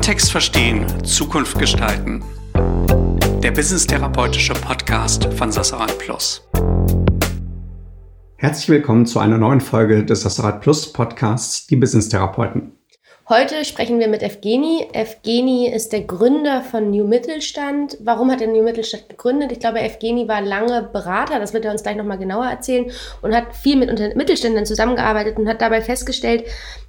Kontext verstehen, Zukunft gestalten. Der Business-therapeutische Podcast von Sassarat Plus. Herzlich willkommen zu einer neuen Folge des Sassarat Plus Podcasts, die Business-Therapeuten. Heute sprechen wir mit Evgeni. Evgeni ist der Gründer von New Mittelstand. Warum hat er New Mittelstand gegründet? Ich glaube, Evgeni war lange Berater, das wird er uns gleich nochmal genauer erzählen, und hat viel mit Mittelständlern zusammengearbeitet und hat dabei festgestellt,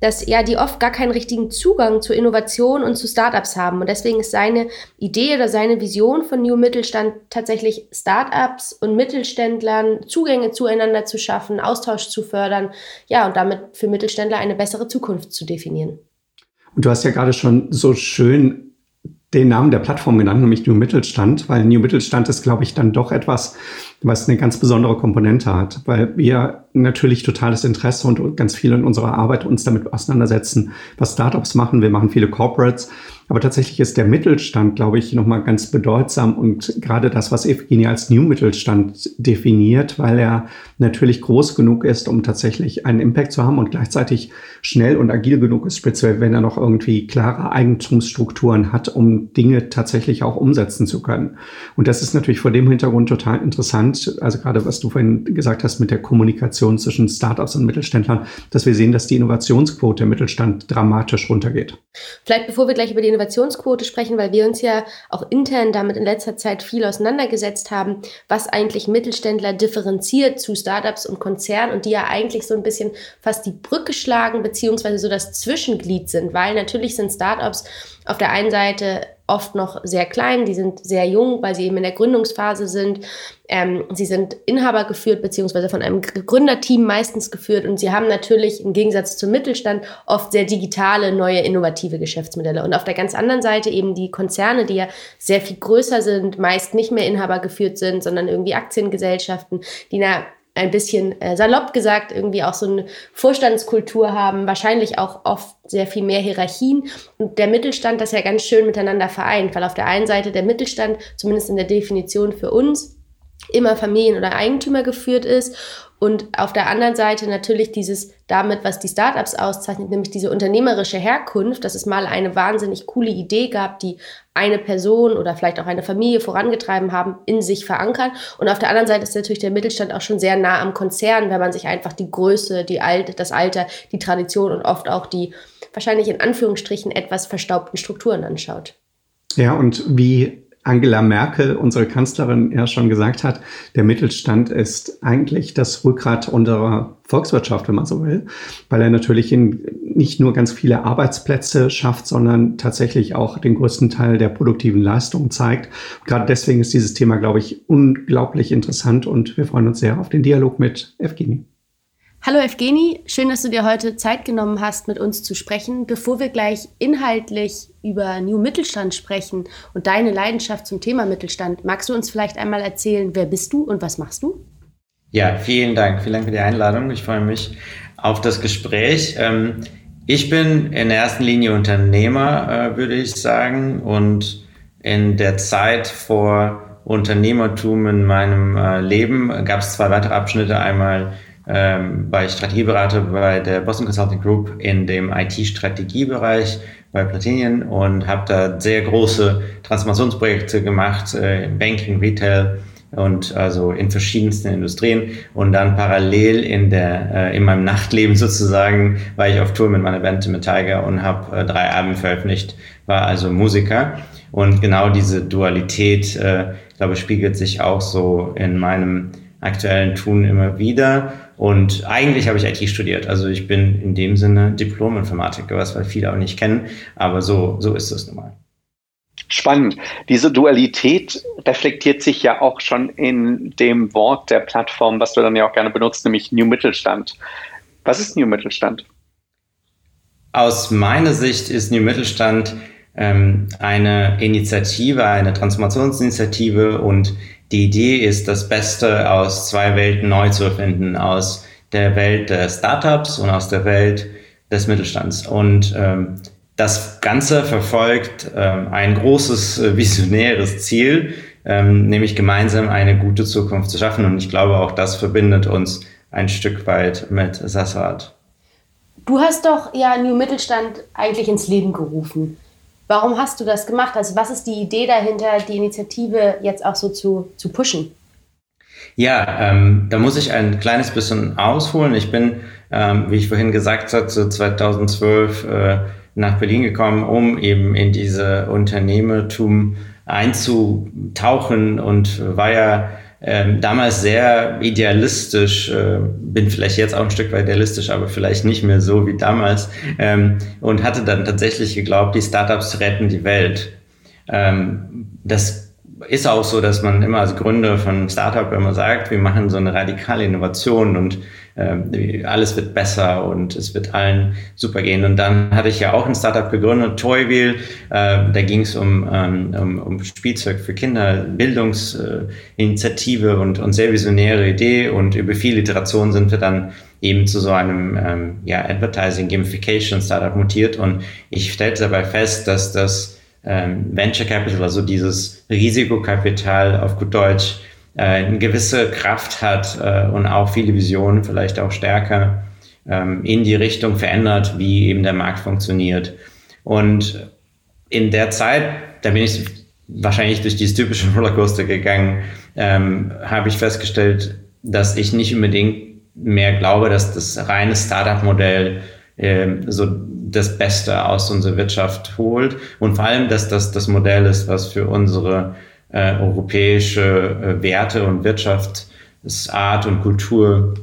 dass ja die oft gar keinen richtigen Zugang zu Innovation und zu Startups haben. Und deswegen ist seine Idee oder seine Vision von New Mittelstand tatsächlich Startups und Mittelständlern Zugänge zueinander zu schaffen, Austausch zu fördern, ja, und damit für Mittelständler eine bessere Zukunft zu definieren. Und du hast ja gerade schon so schön den Namen der Plattform genannt, nämlich New Mittelstand, weil New Mittelstand ist, glaube ich, dann doch etwas, was eine ganz besondere Komponente hat, weil wir natürlich totales Interesse und ganz viel in unserer Arbeit uns damit auseinandersetzen, was Startups machen. Wir machen viele Corporates aber tatsächlich ist der Mittelstand, glaube ich, nochmal ganz bedeutsam und gerade das, was Evgeny als New Mittelstand definiert, weil er natürlich groß genug ist, um tatsächlich einen Impact zu haben und gleichzeitig schnell und agil genug ist, speziell wenn er noch irgendwie klare Eigentumsstrukturen hat, um Dinge tatsächlich auch umsetzen zu können. Und das ist natürlich vor dem Hintergrund total interessant, also gerade was du vorhin gesagt hast mit der Kommunikation zwischen Startups und Mittelständlern, dass wir sehen, dass die Innovationsquote im Mittelstand dramatisch runtergeht. Vielleicht bevor wir gleich über die Innovationsquote sprechen, weil wir uns ja auch intern damit in letzter Zeit viel auseinandergesetzt haben, was eigentlich Mittelständler differenziert zu Startups und Konzernen und die ja eigentlich so ein bisschen fast die Brücke schlagen, beziehungsweise so das Zwischenglied sind, weil natürlich sind Startups auf der einen Seite oft noch sehr klein, die sind sehr jung, weil sie eben in der Gründungsphase sind. Ähm, sie sind Inhaber geführt, beziehungsweise von einem Gründerteam meistens geführt und sie haben natürlich im Gegensatz zum Mittelstand oft sehr digitale, neue, innovative Geschäftsmodelle. Und auf der ganz anderen Seite eben die Konzerne, die ja sehr viel größer sind, meist nicht mehr Inhaber geführt sind, sondern irgendwie Aktiengesellschaften, die einer ein bisschen äh, salopp gesagt irgendwie auch so eine Vorstandskultur haben, wahrscheinlich auch oft sehr viel mehr Hierarchien. Und der Mittelstand das ja ganz schön miteinander vereint, weil auf der einen Seite der Mittelstand, zumindest in der Definition für uns, immer Familien- oder Eigentümer geführt ist und auf der anderen Seite natürlich dieses damit, was die Startups auszeichnet, nämlich diese unternehmerische Herkunft, dass es mal eine wahnsinnig coole Idee gab, die eine Person oder vielleicht auch eine Familie vorangetrieben haben, in sich verankern. Und auf der anderen Seite ist natürlich der Mittelstand auch schon sehr nah am Konzern, wenn man sich einfach die Größe, die Alt, das Alter, die Tradition und oft auch die wahrscheinlich in Anführungsstrichen etwas verstaubten Strukturen anschaut. Ja, und wie Angela Merkel, unsere Kanzlerin, ja schon gesagt hat, der Mittelstand ist eigentlich das Rückgrat unserer Volkswirtschaft, wenn man so will, weil er natürlich in, nicht nur ganz viele Arbeitsplätze schafft, sondern tatsächlich auch den größten Teil der produktiven Leistung zeigt. gerade deswegen ist dieses Thema, glaube ich, unglaublich interessant und wir freuen uns sehr auf den Dialog mit Evgeny. Hallo Evgeni, schön, dass du dir heute Zeit genommen hast, mit uns zu sprechen. Bevor wir gleich inhaltlich über New Mittelstand sprechen und deine Leidenschaft zum Thema Mittelstand, magst du uns vielleicht einmal erzählen, wer bist du und was machst du? Ja, vielen Dank. Vielen Dank für die Einladung. Ich freue mich auf das Gespräch. Ähm, ich bin in erster Linie Unternehmer, äh, würde ich sagen. Und in der Zeit vor Unternehmertum in meinem äh, Leben gab es zwei weitere Abschnitte. Einmal ähm, ich Strategieberater bei der Boston Consulting Group in dem IT-Strategiebereich bei Platinien und habe da sehr große Transformationsprojekte gemacht, äh, Banking, Retail und also in verschiedensten Industrien und dann parallel in der äh, in meinem Nachtleben sozusagen war ich auf Tour mit meiner Band mit Tiger und habe äh, drei Alben veröffentlicht, war also Musiker. Und genau diese Dualität, äh, glaube spiegelt sich auch so in meinem aktuellen Tun immer wieder. Und eigentlich habe ich IT studiert. Also ich bin in dem Sinne Diplom-Informatiker, was weil viele auch nicht kennen. Aber so, so ist es nun mal. Spannend. Diese Dualität reflektiert sich ja auch schon in dem Wort der Plattform, was du dann ja auch gerne benutzt, nämlich New Mittelstand. Was ist New Mittelstand? Aus meiner Sicht ist New Mittelstand ähm, eine Initiative, eine Transformationsinitiative und die Idee ist, das Beste aus zwei Welten neu zu erfinden, aus der Welt der Startups und aus der Welt des Mittelstands. Und ähm, das Ganze verfolgt ähm, ein großes äh, visionäres Ziel, ähm, nämlich gemeinsam eine gute Zukunft zu schaffen. Und ich glaube, auch das verbindet uns ein Stück weit mit Sassad. Du hast doch ja New Mittelstand eigentlich ins Leben gerufen. Warum hast du das gemacht? Also was ist die Idee dahinter, die Initiative jetzt auch so zu, zu pushen? Ja, ähm, da muss ich ein kleines bisschen ausholen. Ich bin, ähm, wie ich vorhin gesagt habe, so 2012 äh, nach Berlin gekommen, um eben in diese Unternehmertum einzutauchen und war ja ähm, damals sehr idealistisch, äh, bin vielleicht jetzt auch ein Stück weit idealistisch, aber vielleicht nicht mehr so wie damals ähm, und hatte dann tatsächlich geglaubt, die Startups retten die Welt. Ähm, das ist auch so, dass man immer als Gründer von Startup immer sagt, wir machen so eine radikale Innovation und äh, alles wird besser und es wird allen super gehen. Und dann hatte ich ja auch ein Startup gegründet, Toywheel. Äh, da ging es um, ähm, um, um Spielzeug für Kinder, Bildungsinitiative und, und sehr visionäre Idee. Und über viele Iterationen sind wir dann eben zu so einem ähm, ja, Advertising Gamification Startup mutiert. Und ich stellte dabei fest, dass das ähm, Venture Capital, also dieses Risikokapital auf gut Deutsch, äh, eine gewisse Kraft hat äh, und auch viele Visionen vielleicht auch stärker ähm, in die Richtung verändert, wie eben der Markt funktioniert. Und in der Zeit, da bin ich wahrscheinlich durch dieses typische Rollercoaster gegangen, ähm, habe ich festgestellt, dass ich nicht unbedingt mehr glaube, dass das reine Startup-Modell äh, so das Beste aus unserer Wirtschaft holt und vor allem, dass das das Modell ist, was für unsere äh, europäische äh, Werte und Wirtschaftsart und Kultur,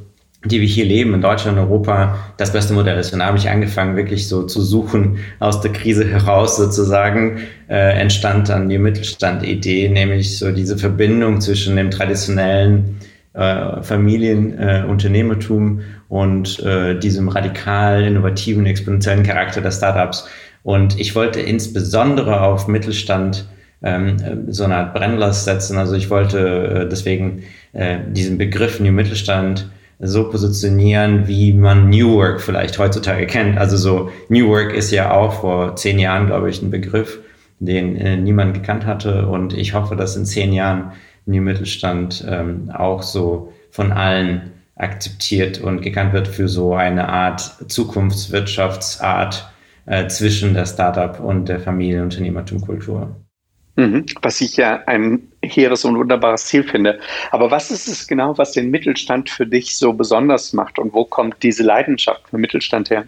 die wir hier leben, in Deutschland, Europa, das beste Modell ist. Und da habe ich angefangen, wirklich so zu suchen, aus der Krise heraus sozusagen, äh, entstand dann die Mittelstand-Idee, nämlich so diese Verbindung zwischen dem traditionellen äh, Familienunternehmertum äh, und äh, diesem radikal innovativen, exponentiellen Charakter der Startups. Und ich wollte insbesondere auf Mittelstand ähm, so eine Art Brennlast setzen. Also ich wollte äh, deswegen äh, diesen Begriff New Mittelstand so positionieren, wie man New Work vielleicht heutzutage kennt. Also so New Work ist ja auch vor zehn Jahren, glaube ich, ein Begriff, den äh, niemand gekannt hatte. Und ich hoffe, dass in zehn Jahren New Mittelstand ähm, auch so von allen akzeptiert und gekannt wird für so eine Art Zukunftswirtschaftsart äh, zwischen der Startup und der Familienunternehmertumkultur. Mhm, was ich ja ein hehres und wunderbares Ziel finde. Aber was ist es genau, was den Mittelstand für dich so besonders macht und wo kommt diese Leidenschaft für Mittelstand her?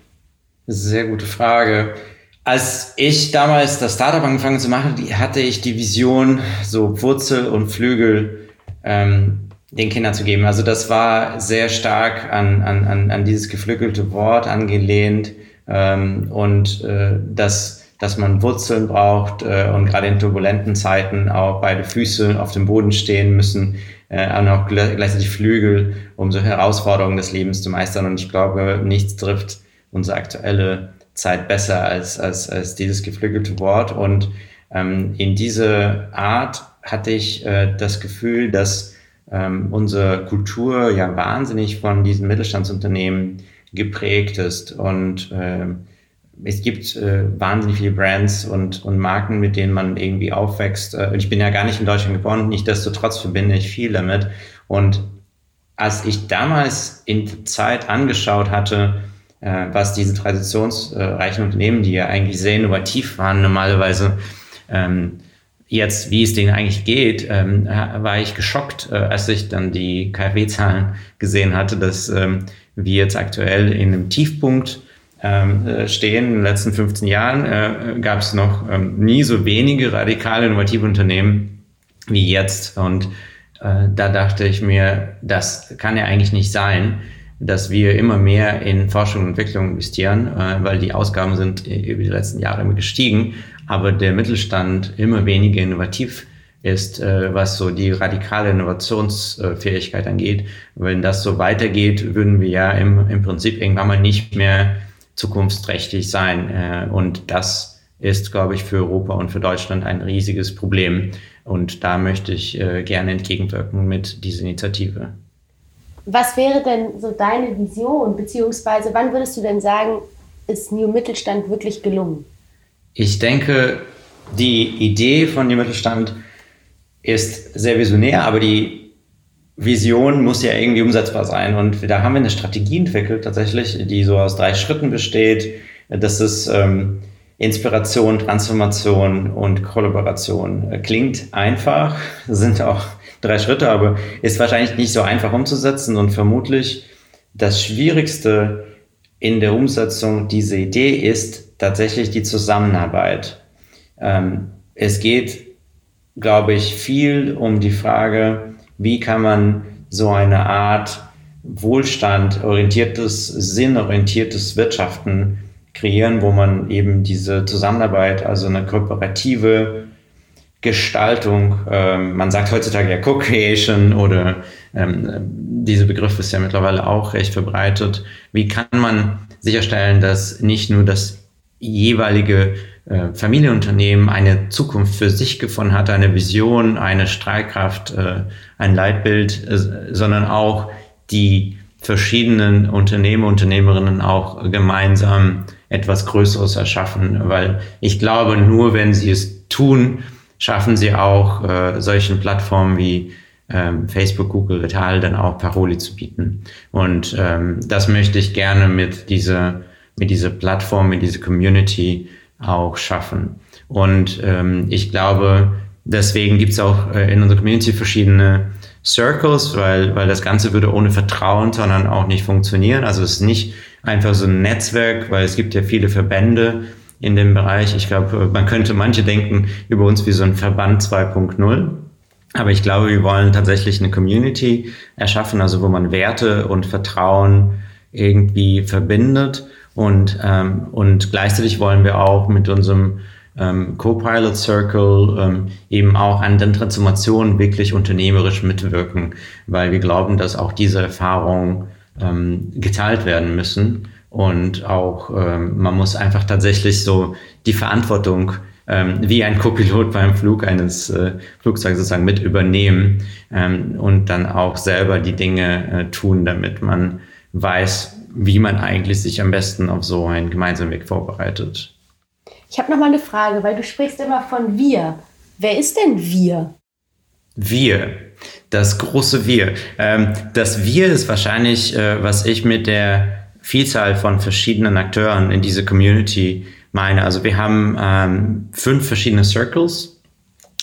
Sehr gute Frage. Als ich damals das Startup angefangen zu machen, hatte ich die Vision, so Wurzel und Flügel ähm, den Kindern zu geben. Also das war sehr stark an, an, an dieses geflügelte Wort angelehnt ähm, und äh, das dass man Wurzeln braucht äh, und gerade in turbulenten Zeiten auch beide Füße auf dem Boden stehen müssen äh, und auch gleichzeitig Flügel, um so Herausforderungen des Lebens zu meistern. Und ich glaube, nichts trifft unsere aktuelle Zeit besser als, als, als dieses geflügelte Wort. Und ähm, in diese Art hatte ich äh, das Gefühl, dass ähm, unsere Kultur ja wahnsinnig von diesen Mittelstandsunternehmen geprägt ist und äh, es gibt äh, wahnsinnig viele Brands und, und Marken, mit denen man irgendwie aufwächst. Äh, ich bin ja gar nicht in Deutschland geboren, nichtsdestotrotz verbinde ich viel damit. Und als ich damals in Zeit angeschaut hatte, äh, was diese traditionsreichen Unternehmen, die ja eigentlich sehr innovativ waren, normalerweise ähm, jetzt, wie es denen eigentlich geht, ähm, war ich geschockt, äh, als ich dann die KfW-Zahlen gesehen hatte, dass ähm, wir jetzt aktuell in einem Tiefpunkt ähm, äh, stehen. In den letzten 15 Jahren äh, gab es noch ähm, nie so wenige radikale innovative Unternehmen wie jetzt. Und äh, da dachte ich mir, das kann ja eigentlich nicht sein, dass wir immer mehr in Forschung und Entwicklung investieren, äh, weil die Ausgaben sind über die letzten Jahre immer gestiegen, aber der Mittelstand immer weniger innovativ ist, äh, was so die radikale Innovationsfähigkeit angeht. Wenn das so weitergeht, würden wir ja im, im Prinzip irgendwann mal nicht mehr zukunftsträchtig sein. Äh, und das ist, glaube ich, für Europa und für Deutschland ein riesiges Problem. Und da möchte ich äh, gerne entgegenwirken mit dieser Initiative. Was wäre denn so deine Vision, beziehungsweise wann würdest du denn sagen, ist New Mittelstand wirklich gelungen? Ich denke, die Idee von New Mittelstand ist sehr visionär, aber die Vision muss ja irgendwie umsetzbar sein. Und da haben wir eine Strategie entwickelt, tatsächlich, die so aus drei Schritten besteht. Das ist ähm, Inspiration, Transformation und Kollaboration. Klingt einfach, sind auch drei Schritte, aber ist wahrscheinlich nicht so einfach umzusetzen und vermutlich das Schwierigste in der Umsetzung dieser Idee ist tatsächlich die Zusammenarbeit. Ähm, es geht, glaube ich, viel um die Frage, wie kann man so eine Art Wohlstand orientiertes, sinnorientiertes Wirtschaften kreieren, wo man eben diese Zusammenarbeit, also eine kooperative Gestaltung, ähm, man sagt heutzutage ja Co-Creation oder ähm, dieser Begriff ist ja mittlerweile auch recht verbreitet. Wie kann man sicherstellen, dass nicht nur das jeweilige äh, Familienunternehmen eine Zukunft für sich gefunden hat, eine Vision, eine Strahlkraft, äh, ein Leitbild, äh, sondern auch die verschiedenen Unternehmer, Unternehmerinnen auch gemeinsam etwas Größeres erschaffen, weil ich glaube, nur wenn sie es tun, schaffen sie auch äh, solchen Plattformen wie ähm, Facebook, Google et al. dann auch Paroli zu bieten. Und ähm, das möchte ich gerne mit dieser, mit dieser Plattform, mit dieser Community auch schaffen. Und ähm, ich glaube, deswegen gibt es auch äh, in unserer Community verschiedene Circles, weil, weil das Ganze würde ohne Vertrauen, sondern auch nicht funktionieren. Also es ist nicht einfach so ein Netzwerk, weil es gibt ja viele Verbände in dem Bereich. Ich glaube, man könnte manche denken über uns wie so ein Verband 2.0. Aber ich glaube, wir wollen tatsächlich eine Community erschaffen, also wo man Werte und Vertrauen irgendwie verbindet. Und, ähm, und gleichzeitig wollen wir auch mit unserem ähm, Co-Pilot Circle ähm, eben auch an den Transformationen wirklich unternehmerisch mitwirken, weil wir glauben, dass auch diese Erfahrungen ähm, geteilt werden müssen. Und auch ähm, man muss einfach tatsächlich so die Verantwortung ähm, wie ein Co-Pilot beim Flug eines äh, Flugzeugs sozusagen mit übernehmen ähm, und dann auch selber die Dinge äh, tun, damit man weiß, wie man eigentlich sich am besten auf so einen gemeinsamen Weg vorbereitet. Ich habe noch mal eine Frage, weil du sprichst immer von wir. Wer ist denn wir? Wir, das große Wir. Ähm, das Wir ist wahrscheinlich, äh, was ich mit der Vielzahl von verschiedenen Akteuren in dieser Community meine. Also wir haben ähm, fünf verschiedene Circles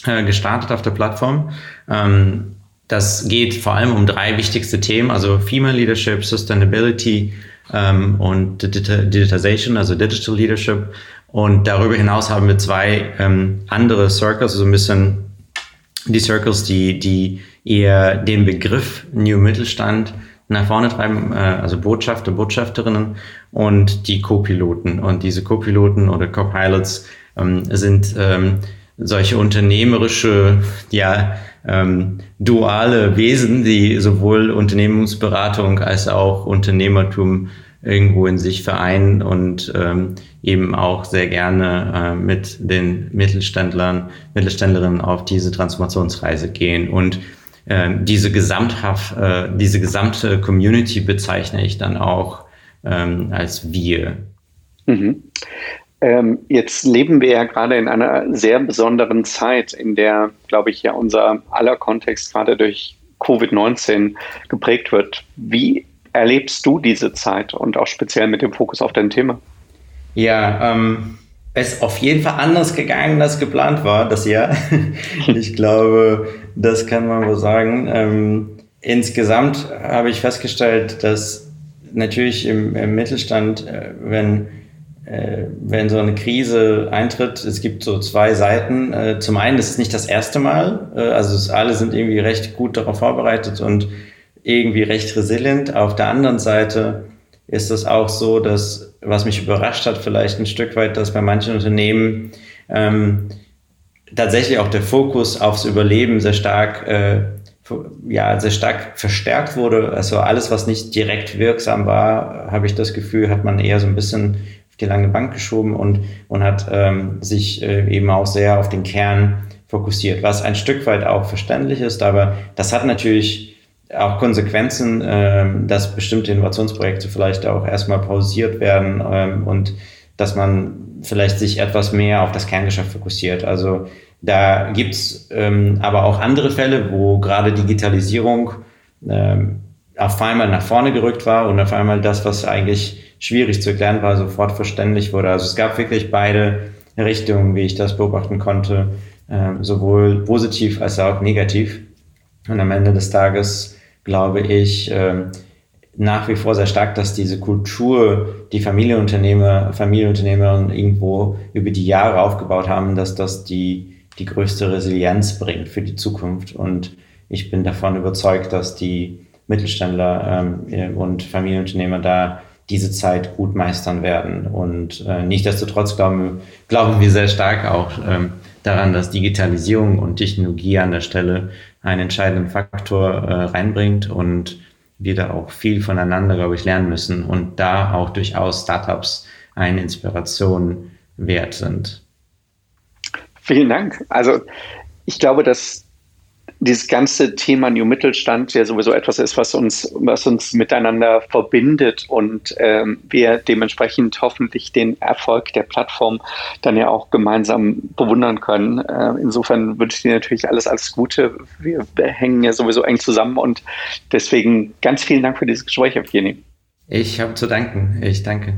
äh, gestartet auf der Plattform. Ähm, das geht vor allem um drei wichtigste Themen, also Female Leadership, Sustainability ähm, und Digitization, also Digital Leadership. Und darüber hinaus haben wir zwei ähm, andere Circles, also ein bisschen die Circles, die, die eher den Begriff New Mittelstand nach vorne treiben, äh, also Botschafter, Botschafterinnen und die Co-Piloten. Und diese Co-Piloten oder Co-Pilots ähm, sind ähm, solche unternehmerische, ja, ähm, duale Wesen, die sowohl Unternehmensberatung als auch Unternehmertum irgendwo in sich vereinen und ähm, eben auch sehr gerne äh, mit den Mittelständlern, Mittelständlerinnen auf diese Transformationsreise gehen. Und diese, gesamthaft, äh, diese gesamte Community bezeichne ich dann auch ähm, als wir. Mhm. Ähm, jetzt leben wir ja gerade in einer sehr besonderen Zeit, in der, glaube ich, ja unser aller Kontext gerade durch Covid-19 geprägt wird. Wie erlebst du diese Zeit und auch speziell mit dem Fokus auf dein Thema? Ja, ähm, ist auf jeden Fall anders gegangen, als geplant war, das Jahr. ich glaube, das kann man wohl sagen. Ähm, insgesamt habe ich festgestellt, dass natürlich im, im Mittelstand, äh, wenn äh, wenn so eine Krise eintritt, es gibt so zwei Seiten. Äh, zum einen ist es nicht das erste Mal, äh, also es, alle sind irgendwie recht gut darauf vorbereitet und irgendwie recht resilient. Auf der anderen Seite ist es auch so, dass, was mich überrascht hat, vielleicht ein Stück weit, dass bei manchen Unternehmen ähm, tatsächlich auch der Fokus aufs Überleben sehr stark, äh, ja, sehr stark verstärkt wurde. Also alles, was nicht direkt wirksam war, habe ich das Gefühl, hat man eher so ein bisschen auf die lange Bank geschoben und, und hat ähm, sich äh, eben auch sehr auf den Kern fokussiert, was ein Stück weit auch verständlich ist, aber das hat natürlich auch Konsequenzen, ähm, dass bestimmte Innovationsprojekte vielleicht auch erstmal pausiert werden ähm, und dass man vielleicht sich etwas mehr auf das Kerngeschäft fokussiert. Also da gibt's ähm, aber auch andere Fälle, wo gerade Digitalisierung ähm, auf einmal nach vorne gerückt war und auf einmal das, was eigentlich schwierig zu erklären war, sofort verständlich wurde. Also es gab wirklich beide Richtungen, wie ich das beobachten konnte, äh, sowohl positiv als auch negativ. Und am Ende des Tages glaube ich äh, nach wie vor sehr stark, dass diese Kultur, die Familienunternehmer, Familienunternehmer irgendwo über die Jahre aufgebaut haben, dass das die, die größte Resilienz bringt für die Zukunft. Und ich bin davon überzeugt, dass die Mittelständler ähm, und Familienunternehmer da diese Zeit gut meistern werden. Und äh, nichtsdestotrotz glauben, glauben wir sehr stark auch ähm, daran, dass Digitalisierung und Technologie an der Stelle einen entscheidenden Faktor äh, reinbringt und wir da auch viel voneinander, glaube ich, lernen müssen und da auch durchaus Startups eine Inspiration wert sind. Vielen Dank. Also ich glaube, dass dieses ganze Thema New Mittelstand ja sowieso etwas ist, was uns, was uns miteinander verbindet und ähm, wir dementsprechend hoffentlich den Erfolg der Plattform dann ja auch gemeinsam bewundern können. Äh, insofern wünsche ich dir natürlich alles, alles Gute. Wir, hängen ja sowieso eng zusammen und deswegen ganz vielen Dank für dieses Gespräch, Evgeny. Ich habe zu danken. Ich danke.